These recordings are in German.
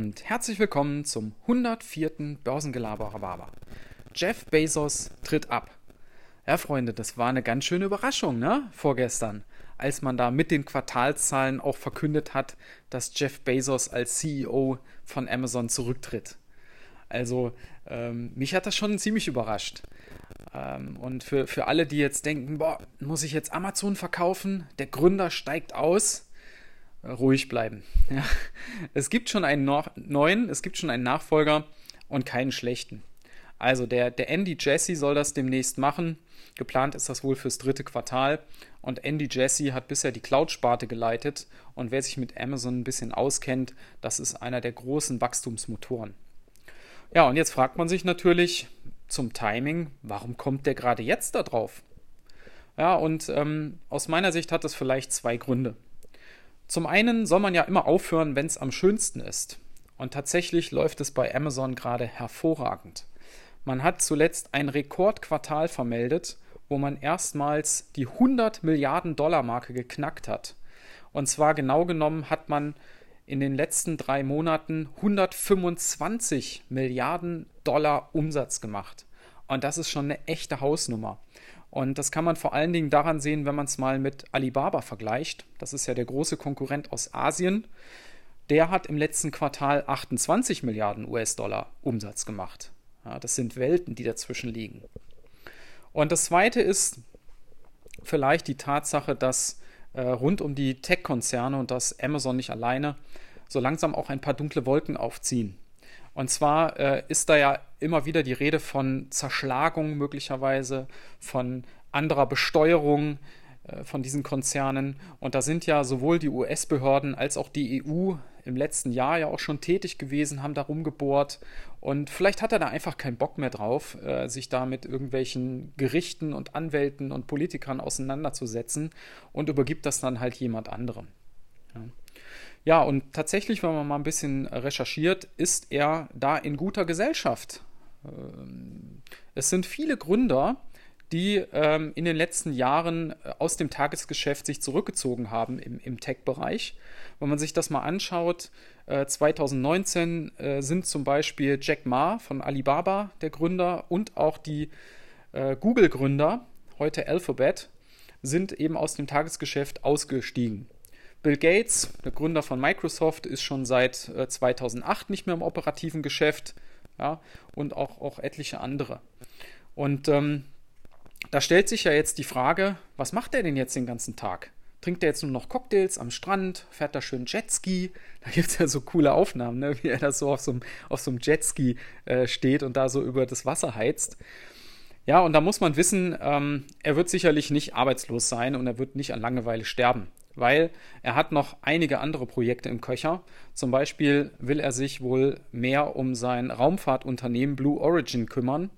und herzlich willkommen zum 104. Börsengelaber. Jeff Bezos tritt ab. Ja, Freunde, das war eine ganz schöne Überraschung, ne? Vorgestern, als man da mit den Quartalszahlen auch verkündet hat, dass Jeff Bezos als CEO von Amazon zurücktritt. Also, ähm, mich hat das schon ziemlich überrascht. Ähm, und für, für alle, die jetzt denken, boah, muss ich jetzt Amazon verkaufen? Der Gründer steigt aus ruhig bleiben. Ja. Es gibt schon einen neuen, es gibt schon einen Nachfolger und keinen schlechten. Also der, der Andy Jesse soll das demnächst machen. Geplant ist das wohl fürs dritte Quartal. Und Andy Jesse hat bisher die Cloud-Sparte geleitet. Und wer sich mit Amazon ein bisschen auskennt, das ist einer der großen Wachstumsmotoren. Ja, und jetzt fragt man sich natürlich zum Timing, warum kommt der gerade jetzt da drauf? Ja, und ähm, aus meiner Sicht hat das vielleicht zwei Gründe. Zum einen soll man ja immer aufhören, wenn es am schönsten ist. Und tatsächlich läuft es bei Amazon gerade hervorragend. Man hat zuletzt ein Rekordquartal vermeldet, wo man erstmals die 100 Milliarden Dollar Marke geknackt hat. Und zwar genau genommen hat man in den letzten drei Monaten 125 Milliarden Dollar Umsatz gemacht. Und das ist schon eine echte Hausnummer. Und das kann man vor allen Dingen daran sehen, wenn man es mal mit Alibaba vergleicht. Das ist ja der große Konkurrent aus Asien. Der hat im letzten Quartal 28 Milliarden US-Dollar Umsatz gemacht. Ja, das sind Welten, die dazwischen liegen. Und das Zweite ist vielleicht die Tatsache, dass äh, rund um die Tech-Konzerne und das Amazon nicht alleine so langsam auch ein paar dunkle Wolken aufziehen. Und zwar äh, ist da ja immer wieder die Rede von Zerschlagung möglicherweise, von anderer Besteuerung äh, von diesen Konzernen. Und da sind ja sowohl die US-Behörden als auch die EU im letzten Jahr ja auch schon tätig gewesen, haben da rumgebohrt. Und vielleicht hat er da einfach keinen Bock mehr drauf, äh, sich da mit irgendwelchen Gerichten und Anwälten und Politikern auseinanderzusetzen und übergibt das dann halt jemand anderem. Ja. Ja, und tatsächlich, wenn man mal ein bisschen recherchiert, ist er da in guter Gesellschaft. Ähm, es sind viele Gründer, die ähm, in den letzten Jahren äh, aus dem Tagesgeschäft sich zurückgezogen haben im, im Tech-Bereich. Wenn man sich das mal anschaut, äh, 2019 äh, sind zum Beispiel Jack Ma von Alibaba der Gründer und auch die äh, Google-Gründer, heute Alphabet, sind eben aus dem Tagesgeschäft ausgestiegen. Bill Gates, der Gründer von Microsoft, ist schon seit 2008 äh, nicht mehr im operativen Geschäft ja, und auch, auch etliche andere. Und ähm, da stellt sich ja jetzt die Frage, was macht er denn jetzt den ganzen Tag? Trinkt er jetzt nur noch Cocktails am Strand? Fährt er schön Jetski? Da gibt es ja so coole Aufnahmen, ne? wie er da so auf so einem, auf so einem Jetski äh, steht und da so über das Wasser heizt. Ja, und da muss man wissen, ähm, er wird sicherlich nicht arbeitslos sein und er wird nicht an Langeweile sterben weil er hat noch einige andere Projekte im Köcher. Zum Beispiel will er sich wohl mehr um sein Raumfahrtunternehmen Blue Origin kümmern.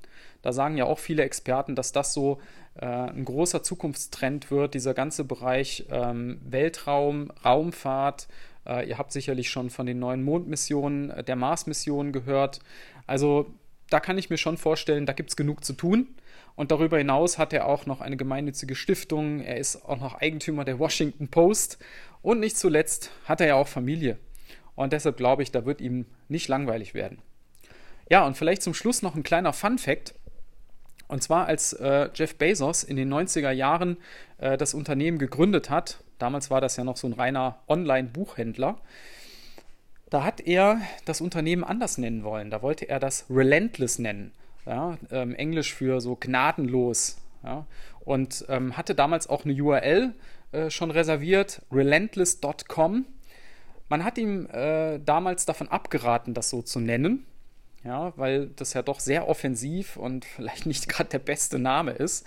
Da sagen ja auch viele Experten, dass das so äh, ein großer Zukunftstrend wird, dieser ganze Bereich ähm, Weltraum, Raumfahrt. Äh, ihr habt sicherlich schon von den neuen Mondmissionen, äh, der Mars-Mission gehört. Also da kann ich mir schon vorstellen, da gibt es genug zu tun. Und darüber hinaus hat er auch noch eine gemeinnützige Stiftung. Er ist auch noch Eigentümer der Washington Post. Und nicht zuletzt hat er ja auch Familie. Und deshalb glaube ich, da wird ihm nicht langweilig werden. Ja, und vielleicht zum Schluss noch ein kleiner Fun fact. Und zwar, als äh, Jeff Bezos in den 90er Jahren äh, das Unternehmen gegründet hat, damals war das ja noch so ein reiner Online-Buchhändler, da hat er das Unternehmen anders nennen wollen. Da wollte er das Relentless nennen ja, ähm, Englisch für so gnadenlos. Ja, und ähm, hatte damals auch eine URL äh, schon reserviert, relentless.com. Man hat ihm äh, damals davon abgeraten, das so zu nennen, ja, weil das ja doch sehr offensiv und vielleicht nicht gerade der beste Name ist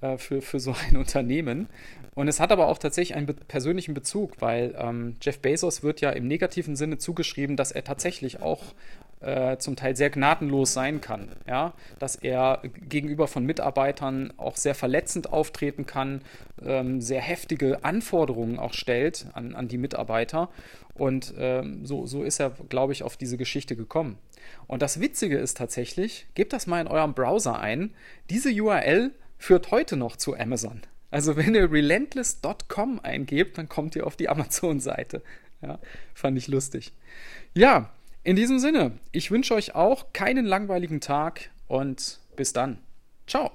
äh, für, für so ein Unternehmen. Und es hat aber auch tatsächlich einen be persönlichen Bezug, weil ähm, Jeff Bezos wird ja im negativen Sinne zugeschrieben, dass er tatsächlich auch äh, zum Teil sehr gnadenlos sein kann. Ja? Dass er gegenüber von Mitarbeitern auch sehr verletzend auftreten kann, ähm, sehr heftige Anforderungen auch stellt an, an die Mitarbeiter. Und ähm, so, so ist er, glaube ich, auf diese Geschichte gekommen. Und das Witzige ist tatsächlich, gebt das mal in eurem Browser ein, diese URL führt heute noch zu Amazon. Also wenn ihr relentless.com eingebt, dann kommt ihr auf die Amazon-Seite. Ja, fand ich lustig. Ja, In diesem Sinne, ich wünsche euch auch keinen langweiligen Tag und bis dann. Ciao.